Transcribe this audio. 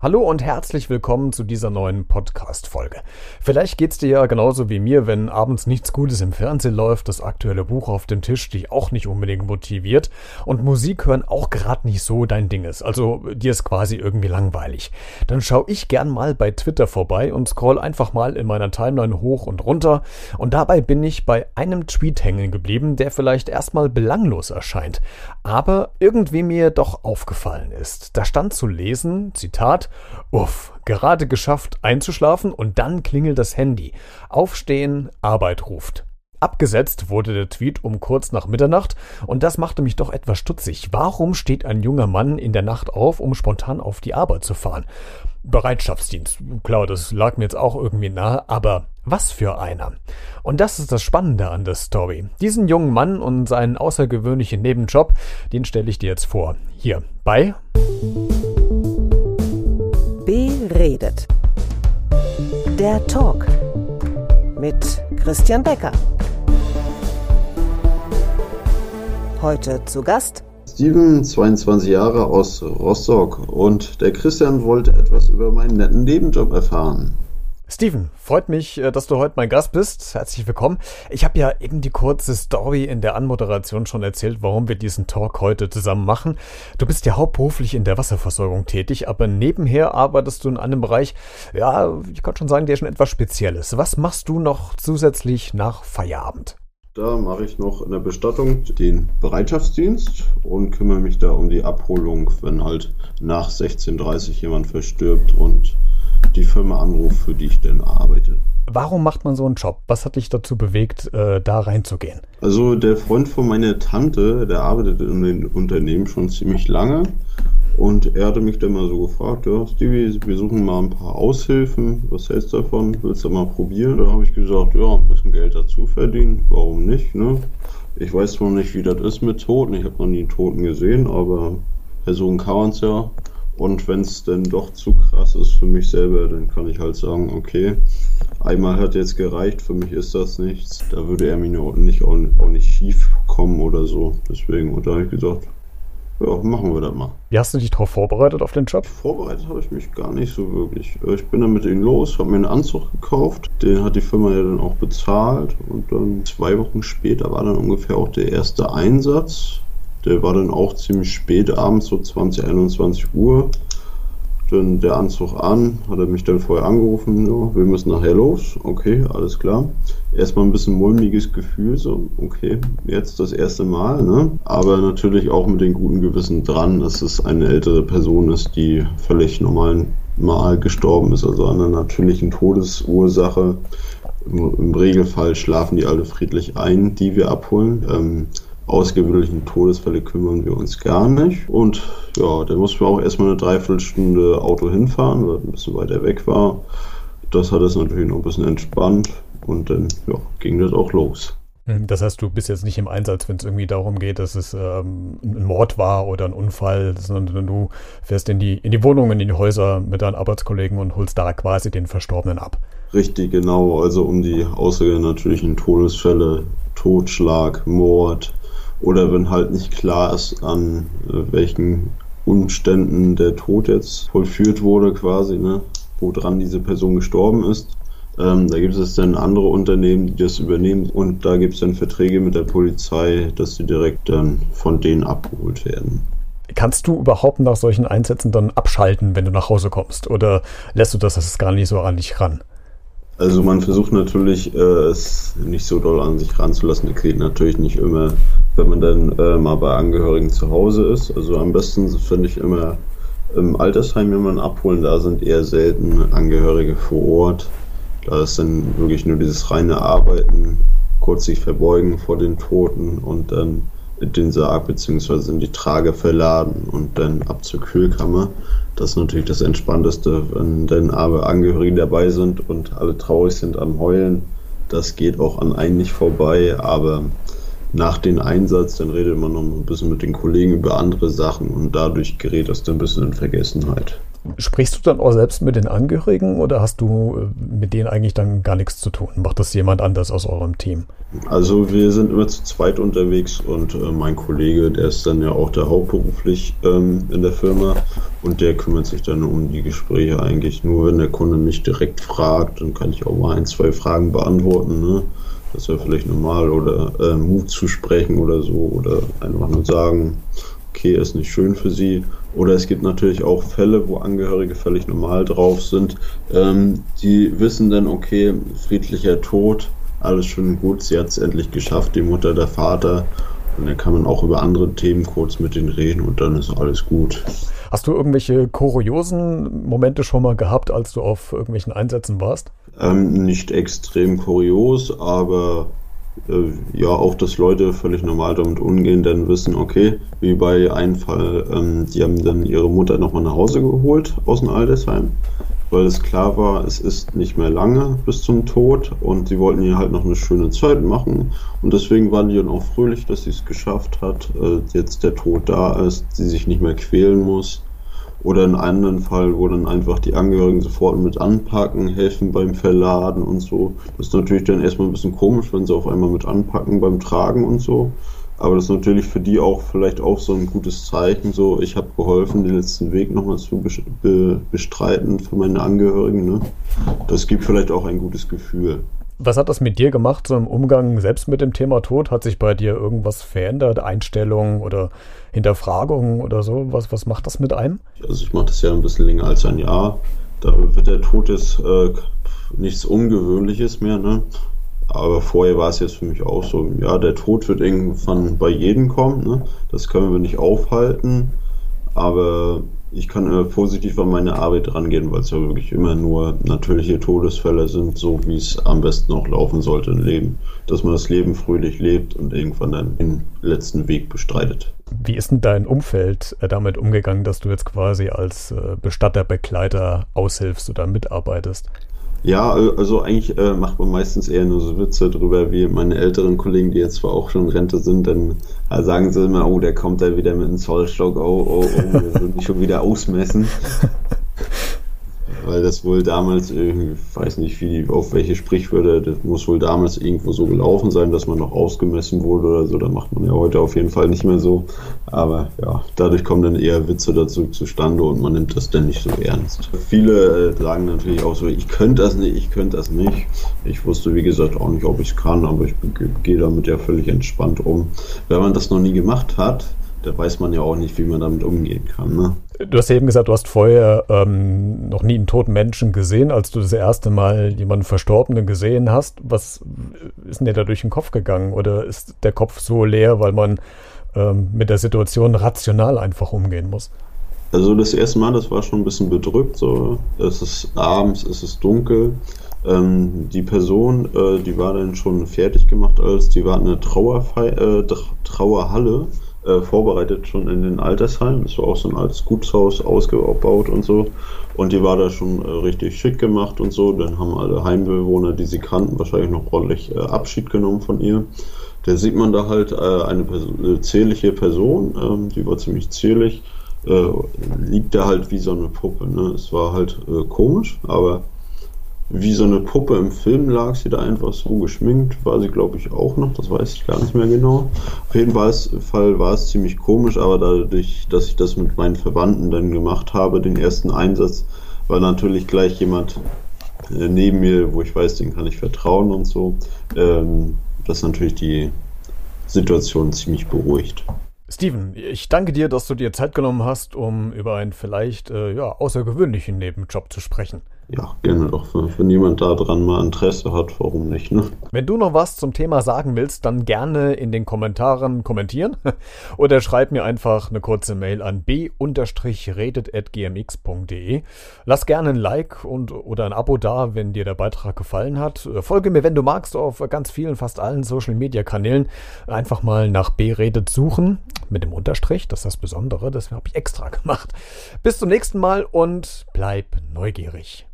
Hallo und herzlich willkommen zu dieser neuen Podcast-Folge. Vielleicht geht's dir ja genauso wie mir, wenn abends nichts Gutes im Fernsehen läuft, das aktuelle Buch auf dem Tisch dich auch nicht unbedingt motiviert und Musik hören auch gerade nicht so dein Ding ist, also dir ist quasi irgendwie langweilig. Dann schau ich gern mal bei Twitter vorbei und scroll einfach mal in meiner Timeline hoch und runter und dabei bin ich bei einem Tweet hängen geblieben, der vielleicht erstmal belanglos erscheint, aber irgendwie mir doch aufgefallen ist. Da stand zu lesen, Zitat, Uff, gerade geschafft einzuschlafen und dann klingelt das Handy. Aufstehen, Arbeit ruft. Abgesetzt wurde der Tweet um kurz nach Mitternacht und das machte mich doch etwas stutzig. Warum steht ein junger Mann in der Nacht auf, um spontan auf die Arbeit zu fahren? Bereitschaftsdienst, klar, das lag mir jetzt auch irgendwie nahe, aber was für einer. Und das ist das Spannende an der Story. Diesen jungen Mann und seinen außergewöhnlichen Nebenjob, den stelle ich dir jetzt vor. Hier bei redet. Der Talk mit Christian Becker. Heute zu Gast Steven, 22 Jahre aus Rostock und der Christian wollte etwas über meinen netten Nebenjob erfahren. Steven, freut mich, äh, dass du heute mein Gast bist. Herzlich willkommen. Ich habe ja eben die kurze Story in der Anmoderation schon erzählt, warum wir diesen Talk heute zusammen machen. Du bist ja hauptberuflich in der Wasserversorgung tätig, aber nebenher arbeitest du in einem Bereich, ja, ich kann schon sagen, der schon etwas Spezielles. Was machst du noch zusätzlich nach Feierabend? Da mache ich noch in der Bestattung den Bereitschaftsdienst und kümmere mich da um die Abholung, wenn halt nach 16.30 Uhr jemand verstirbt und die Firma anruft, für die ich denn arbeite. Warum macht man so einen Job? Was hat dich dazu bewegt, äh, da reinzugehen? Also der Freund von meiner Tante, der arbeitet in dem Unternehmen schon ziemlich lange und er hatte mich dann mal so gefragt, ja, Stevie, wir suchen mal ein paar Aushilfen, was hältst du davon? Willst du mal probieren? Da habe ich gesagt, ja, ein bisschen Geld dazu verdienen, warum nicht, ne? Ich weiß noch nicht, wie das ist mit Toten, ich habe noch nie einen Toten gesehen, aber versuchen kann man es ja. Und wenn es dann doch zu krass ist für mich selber, dann kann ich halt sagen, okay, einmal hat jetzt gereicht, für mich ist das nichts. Da würde er mir nicht, auch, auch nicht schief kommen oder so. Deswegen, und da habe ich gesagt, ja, machen wir das mal. Wie hast du dich darauf vorbereitet auf den Job? Vorbereitet habe ich mich gar nicht so wirklich. Ich bin dann mit ihm los, habe mir einen Anzug gekauft. Den hat die Firma ja dann auch bezahlt. Und dann zwei Wochen später war dann ungefähr auch der erste Einsatz. Der war dann auch ziemlich spät abends, so 20, 21 Uhr. Dann der Anzug an, hat er mich dann vorher angerufen, ja, wir müssen nachher los. Okay, alles klar. Erstmal ein bisschen mulmiges Gefühl, so, okay, jetzt das erste Mal, ne? Aber natürlich auch mit dem guten Gewissen dran, dass es eine ältere Person ist, die völlig normal mal gestorben ist, also an einer natürlichen Todesursache. Im, Im, Regelfall schlafen die alle friedlich ein, die wir abholen. Ähm, ausgewöhnlichen Todesfälle kümmern wir uns gar nicht. Und ja, da mussten wir auch erstmal eine Dreiviertelstunde Auto hinfahren, weil ein bisschen weiter weg war. Das hat es natürlich noch ein bisschen entspannt und dann ja, ging das auch los. Hm, das heißt, du bist jetzt nicht im Einsatz, wenn es irgendwie darum geht, dass es ähm, ein Mord war oder ein Unfall, sondern du fährst in die, in die Wohnungen, in die Häuser mit deinen Arbeitskollegen und holst da quasi den Verstorbenen ab. Richtig, genau. Also um die außernatürlichen Todesfälle, Totschlag, Mord, oder wenn halt nicht klar ist, an äh, welchen Umständen der Tod jetzt vollführt wurde, quasi, ne, woran diese Person gestorben ist. Ähm, da gibt es dann andere Unternehmen, die das übernehmen und da gibt es dann Verträge mit der Polizei, dass sie direkt dann von denen abgeholt werden. Kannst du überhaupt nach solchen Einsätzen dann abschalten, wenn du nach Hause kommst? Oder lässt du das, das ist gar nicht so an dich ran? Also man versucht natürlich, äh, es nicht so doll an sich ranzulassen. Das geht natürlich nicht immer, wenn man dann äh, mal bei Angehörigen zu Hause ist. Also am besten finde ich immer im Altersheim jemanden abholen. Da sind eher selten Angehörige vor Ort. Da ist dann wirklich nur dieses reine Arbeiten, kurz sich verbeugen vor den Toten und dann den Sarg bzw. in die Trage verladen und dann ab zur Kühlkammer. Das ist natürlich das Entspannteste, wenn dann aber Angehörige dabei sind und alle traurig sind am Heulen. Das geht auch an einen nicht vorbei, aber nach dem Einsatz, dann redet man noch ein bisschen mit den Kollegen über andere Sachen und dadurch gerät das dann ein bisschen in Vergessenheit. Sprichst du dann auch selbst mit den Angehörigen oder hast du äh, mit denen eigentlich dann gar nichts zu tun? Macht das jemand anders aus eurem Team? Also wir sind immer zu zweit unterwegs und äh, mein Kollege, der ist dann ja auch da hauptberuflich ähm, in der Firma und der kümmert sich dann um die Gespräche eigentlich. Nur wenn der Kunde mich direkt fragt, dann kann ich auch mal ein, zwei Fragen beantworten. Ne? Das wäre vielleicht normal oder äh, Mut zu sprechen oder so oder einfach nur sagen, okay, ist nicht schön für sie. Oder es gibt natürlich auch Fälle, wo Angehörige völlig normal drauf sind. Ähm, die wissen dann, okay, friedlicher Tod, alles schön und gut, sie hat es endlich geschafft, die Mutter, der Vater. Und dann kann man auch über andere Themen kurz mit denen reden und dann ist alles gut. Hast du irgendwelche kuriosen Momente schon mal gehabt, als du auf irgendwelchen Einsätzen warst? Ähm, nicht extrem kurios, aber ja auch, dass Leute völlig normal damit umgehen, dann wissen, okay, wie bei einem Fall, ähm, die haben dann ihre Mutter nochmal nach Hause geholt aus dem Altersheim, weil es klar war, es ist nicht mehr lange bis zum Tod und sie wollten ihr halt noch eine schöne Zeit machen und deswegen waren die dann auch fröhlich, dass sie es geschafft hat, äh, jetzt der Tod da ist, sie sich nicht mehr quälen muss oder in anderen Fall, wo dann einfach die Angehörigen sofort mit anpacken, helfen beim Verladen und so. Das ist natürlich dann erstmal ein bisschen komisch, wenn sie auf einmal mit anpacken beim Tragen und so. Aber das ist natürlich für die auch vielleicht auch so ein gutes Zeichen, so ich habe geholfen, den letzten Weg nochmal zu bestreiten für meine Angehörigen. Ne? Das gibt vielleicht auch ein gutes Gefühl. Was hat das mit dir gemacht, so im Umgang selbst mit dem Thema Tod? Hat sich bei dir irgendwas verändert? Einstellungen oder Hinterfragungen oder so? Was, was macht das mit einem? Also ich mache das ja ein bisschen länger als ein Jahr. Da wird der Tod jetzt äh, nichts Ungewöhnliches mehr, ne? Aber vorher war es jetzt für mich auch so, ja, der Tod wird irgendwann bei jedem kommen, ne? Das können wir nicht aufhalten. Aber ich kann immer positiv an meine Arbeit rangehen, weil es ja wirklich immer nur natürliche Todesfälle sind, so wie es am besten auch laufen sollte im Leben. Dass man das Leben fröhlich lebt und irgendwann dann den letzten Weg bestreitet. Wie ist denn dein Umfeld äh, damit umgegangen, dass du jetzt quasi als äh, Bestatterbegleiter aushilfst oder mitarbeitest? Ja, äh, also eigentlich äh, macht man meistens eher nur so Witze drüber, wie meine älteren Kollegen, die jetzt zwar auch schon in Rente sind, dann äh, sagen sie immer, oh, der kommt da wieder mit einem Zollstock, oh, oh, oh, wir mich schon wieder ausmessen. weil das wohl damals, ich weiß nicht, wie, auf welche Sprichwörter, das muss wohl damals irgendwo so gelaufen sein, dass man noch ausgemessen wurde oder so. Da macht man ja heute auf jeden Fall nicht mehr so. Aber ja, dadurch kommen dann eher Witze dazu zustande und man nimmt das dann nicht so ernst. Viele äh, sagen natürlich auch so, ich könnte das nicht, ich könnte das nicht. Ich wusste, wie gesagt, auch nicht, ob ich es kann, aber ich gehe damit ja völlig entspannt um. Wenn man das noch nie gemacht hat, da weiß man ja auch nicht, wie man damit umgehen kann. Ne? Du hast ja eben gesagt, du hast vorher ähm, noch nie einen toten Menschen gesehen, als du das erste Mal jemanden Verstorbenen gesehen hast. Was ist denn dir da durch den Kopf gegangen? Oder ist der Kopf so leer, weil man ähm, mit der Situation rational einfach umgehen muss? Also das erste Mal, das war schon ein bisschen bedrückt. So, es ist abends, es ist dunkel. Ähm, die Person, äh, die war dann schon fertig gemacht, als die war in einer Trauerfei äh, Trauerhalle äh, vorbereitet schon in den Altersheimen. Das war auch so ein altes Gutshaus ausgebaut und so. Und die war da schon äh, richtig schick gemacht und so. Dann haben alle Heimbewohner, die sie kannten, wahrscheinlich noch ordentlich äh, Abschied genommen von ihr. Da sieht man da halt äh, eine, Person, eine zierliche Person, ähm, die war ziemlich zierlich, äh, liegt da halt wie so eine Puppe. Ne? Es war halt komisch, aber wie so eine Puppe im Film lag sie da einfach so geschminkt, war sie glaube ich auch noch, das weiß ich gar nicht mehr genau. Auf jeden Fall war es ziemlich komisch, aber dadurch, dass ich das mit meinen Verwandten dann gemacht habe, den ersten Einsatz, war natürlich gleich jemand äh, neben mir, wo ich weiß, den kann ich vertrauen und so. Ähm, das natürlich die Situation ziemlich beruhigt. Steven, ich danke dir, dass du dir Zeit genommen hast, um über einen vielleicht äh, ja, außergewöhnlichen Nebenjob zu sprechen. Ja, gerne doch. Wenn jemand daran mal Interesse hat, warum nicht, ne? Wenn du noch was zum Thema sagen willst, dann gerne in den Kommentaren kommentieren oder schreib mir einfach eine kurze Mail an b-redet.gmx.de. Lass gerne ein Like und oder ein Abo da, wenn dir der Beitrag gefallen hat. Folge mir, wenn du magst, auf ganz vielen, fast allen Social Media Kanälen. Einfach mal nach b-redet suchen mit dem Unterstrich. Das ist das Besondere. Das habe ich extra gemacht. Bis zum nächsten Mal und bleib neugierig.